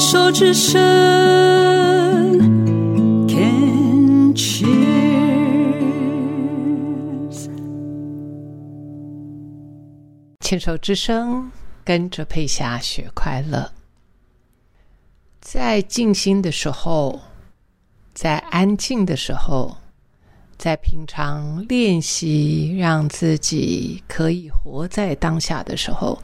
手之声，Can cheers。牵手之声，跟着佩霞学快乐。在静心的时候，在安静的时候，在平常练习让自己可以活在当下的时候，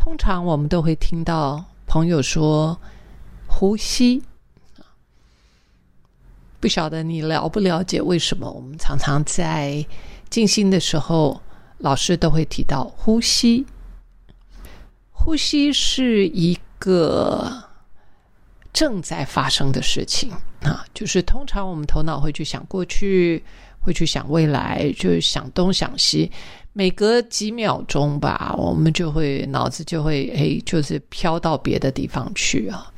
通常我们都会听到朋友说呼吸。不晓得你了不了解为什么我们常常在静心的时候，老师都会提到呼吸。呼吸是一个正在发生的事情啊，就是通常我们头脑会去想过去，会去想未来，就是想东想西。每隔几秒钟吧，我们就会脑子就会诶，就是飘到别的地方去啊。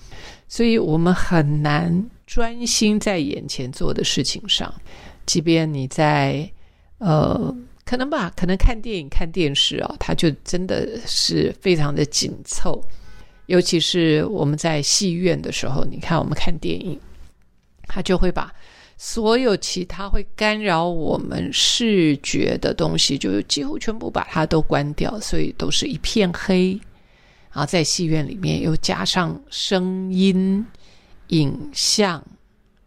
所以我们很难专心在眼前做的事情上。即便你在呃，可能吧，可能看电影、看电视啊，它就真的是非常的紧凑。尤其是我们在戏院的时候，你看我们看电影，它就会把所有其他会干扰我们视觉的东西，就几乎全部把它都关掉，所以都是一片黑。然后在戏院里面又加上声音、影像，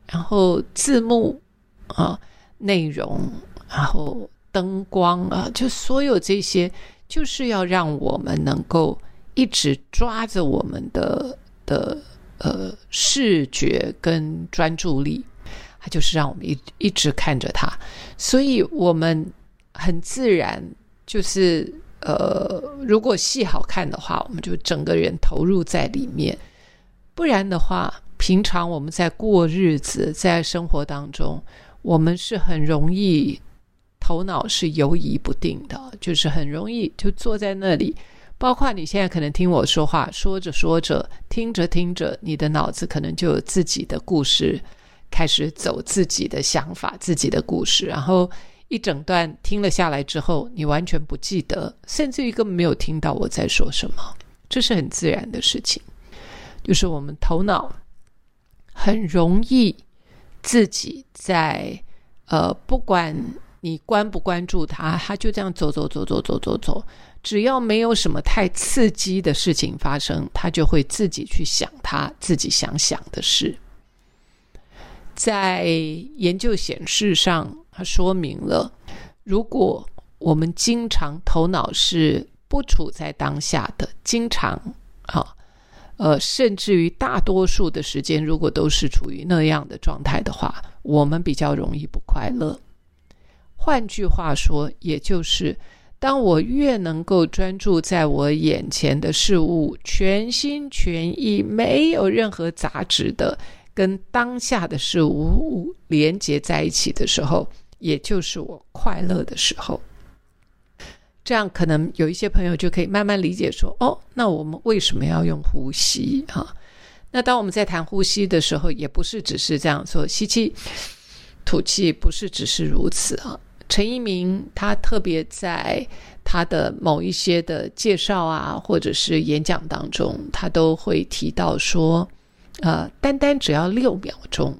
然后字幕啊、内容，然后灯光啊，就所有这些，就是要让我们能够一直抓着我们的的呃视觉跟专注力，他就是让我们一一直看着他，所以我们很自然就是。呃，如果戏好看的话，我们就整个人投入在里面；不然的话，平常我们在过日子，在生活当中，我们是很容易头脑是游移不定的，就是很容易就坐在那里。包括你现在可能听我说话，说着说着，听着听着，你的脑子可能就有自己的故事，开始走自己的想法、自己的故事，然后。一整段听了下来之后，你完全不记得，甚至于根本没有听到我在说什么，这是很自然的事情。就是我们头脑很容易自己在呃，不管你关不关注它，它就这样走走走走走走走，只要没有什么太刺激的事情发生，它就会自己去想它自己想想的事。在研究显示上。它说明了，如果我们经常头脑是不处在当下的，经常啊，呃，甚至于大多数的时间，如果都是处于那样的状态的话，我们比较容易不快乐。换句话说，也就是当我越能够专注在我眼前的事物，全心全意，没有任何杂质的跟当下的事物连接在一起的时候。也就是我快乐的时候，这样可能有一些朋友就可以慢慢理解说：哦，那我们为什么要用呼吸？哈，那当我们在谈呼吸的时候，也不是只是这样说，吸气、吐气，不是只是如此啊。陈一鸣他特别在他的某一些的介绍啊，或者是演讲当中，他都会提到说：呃，单单只要六秒钟。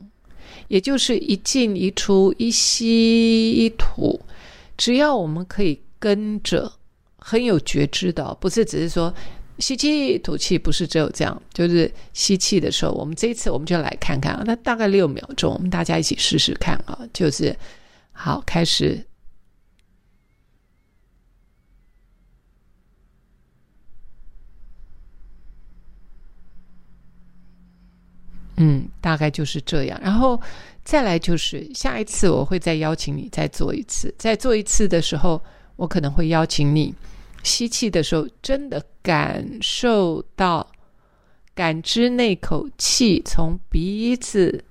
也就是一进一出，一吸一吐，只要我们可以跟着很有觉知的，不是只是说吸气吐气，不是只有这样，就是吸气的时候，我们这一次我们就来看看啊，那大概六秒钟，我们大家一起试试看啊，就是好开始。嗯，大概就是这样。然后再来就是下一次，我会再邀请你再做一次。再做一次的时候，我可能会邀请你吸气的时候，真的感受到、感知那口气从鼻子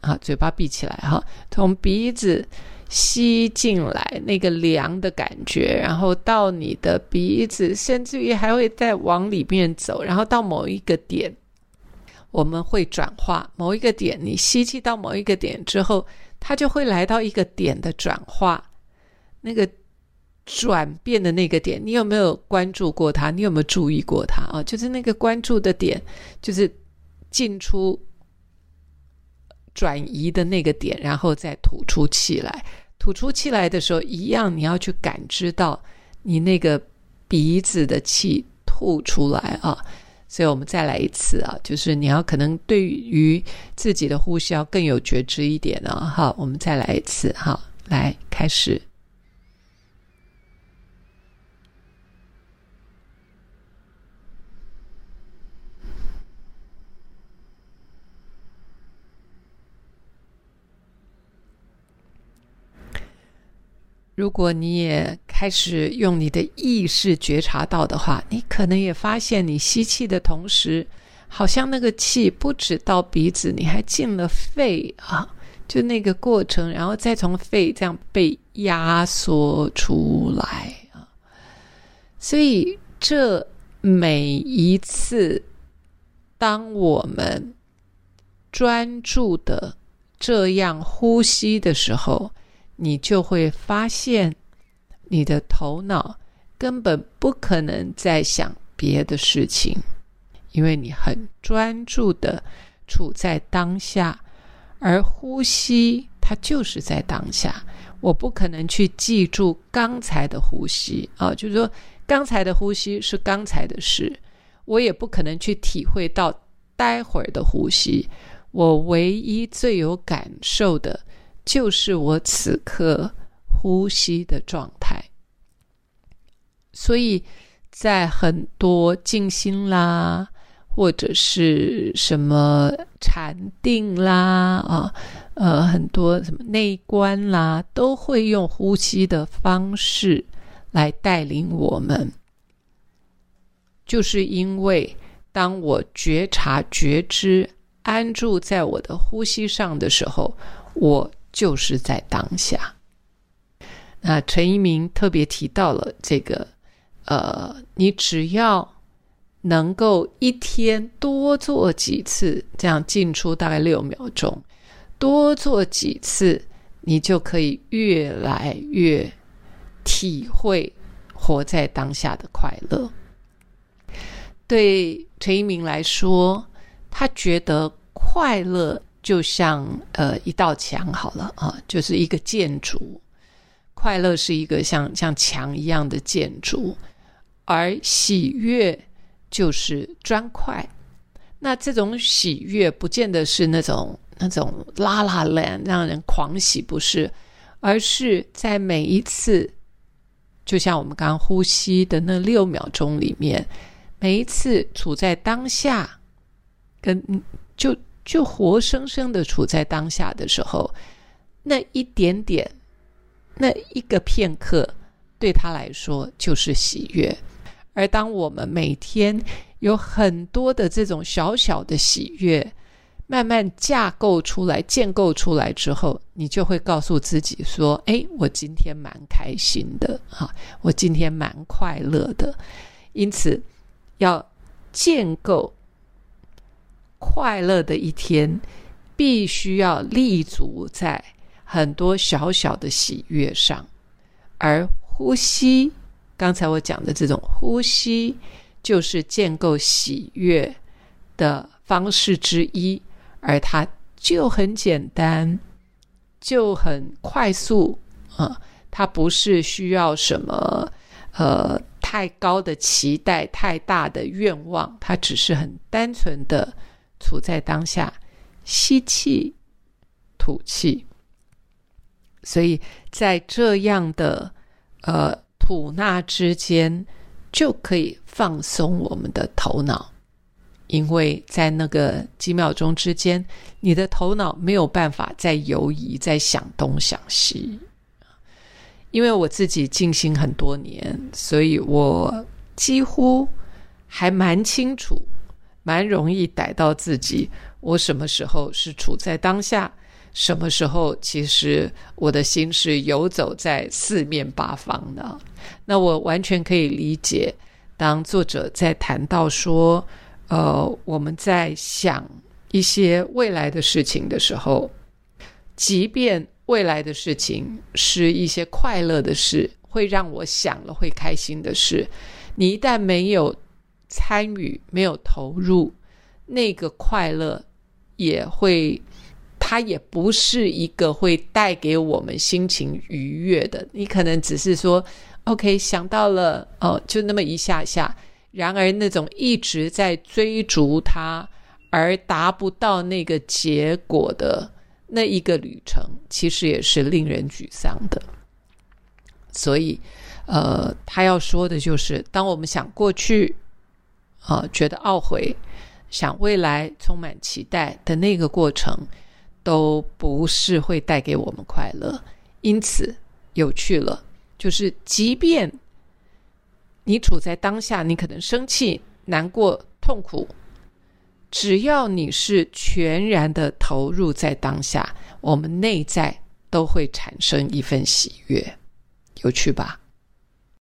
啊，嘴巴闭起来哈，从鼻子吸进来那个凉的感觉，然后到你的鼻子，甚至于还会再往里面走，然后到某一个点。我们会转化某一个点，你吸气到某一个点之后，它就会来到一个点的转化。那个转变的那个点，你有没有关注过它？你有没有注意过它啊？就是那个关注的点，就是进出转移的那个点，然后再吐出气来。吐出气来的时候，一样你要去感知到你那个鼻子的气吐出来啊。所以我们再来一次啊，就是你要可能对于自己的呼吸要更有觉知一点啊。好，我们再来一次，好，来开始。如果你也开始用你的意识觉察到的话，你可能也发现，你吸气的同时，好像那个气不止到鼻子，你还进了肺啊，就那个过程，然后再从肺这样被压缩出来啊。所以，这每一次，当我们专注的这样呼吸的时候，你就会发现，你的头脑根本不可能在想别的事情，因为你很专注的处在当下，而呼吸它就是在当下。我不可能去记住刚才的呼吸啊，就是说刚才的呼吸是刚才的事，我也不可能去体会到待会儿的呼吸。我唯一最有感受的。就是我此刻呼吸的状态，所以在很多静心啦，或者是什么禅定啦，啊，呃，很多什么内观啦，都会用呼吸的方式来带领我们。就是因为当我觉察、觉知、安住在我的呼吸上的时候，我。就是在当下。那陈一鸣特别提到了这个，呃，你只要能够一天多做几次，这样进出大概六秒钟，多做几次，你就可以越来越体会活在当下的快乐。对陈一鸣来说，他觉得快乐。就像呃一道墙好了啊，就是一个建筑。快乐是一个像像墙一样的建筑，而喜悦就是砖块。那这种喜悦不见得是那种那种拉拉烂让人狂喜，不是，而是在每一次，就像我们刚呼吸的那六秒钟里面，每一次处在当下，跟就。就活生生的处在当下的时候，那一点点，那一个片刻，对他来说就是喜悦。而当我们每天有很多的这种小小的喜悦，慢慢架构出来、建构出来之后，你就会告诉自己说：“哎，我今天蛮开心的，哈，我今天蛮快乐的。”因此，要建构。快乐的一天，必须要立足在很多小小的喜悦上，而呼吸，刚才我讲的这种呼吸，就是建构喜悦的方式之一，而它就很简单，就很快速啊！它不是需要什么呃太高的期待、太大的愿望，它只是很单纯的。处在当下，吸气，吐气。所以在这样的呃吐纳之间，就可以放松我们的头脑，因为在那个几秒钟之间，你的头脑没有办法再游移，在想东想西。因为我自己静心很多年，所以我几乎还蛮清楚。蛮容易逮到自己，我什么时候是处在当下，什么时候其实我的心是游走在四面八方的。那我完全可以理解，当作者在谈到说，呃，我们在想一些未来的事情的时候，即便未来的事情是一些快乐的事。会让我想了会开心的事。你一旦没有参与，没有投入，那个快乐也会，它也不是一个会带给我们心情愉悦的。你可能只是说，OK，想到了，哦，就那么一下下。然而，那种一直在追逐它而达不到那个结果的那一个旅程，其实也是令人沮丧的。所以，呃，他要说的就是，当我们想过去，啊，觉得懊悔，想未来，充满期待的那个过程，都不是会带给我们快乐。因此，有趣了，就是即便。你处在当下，你可能生气、难过、痛苦。只要你是全然的投入在当下，我们内在都会产生一份喜悦，有趣吧？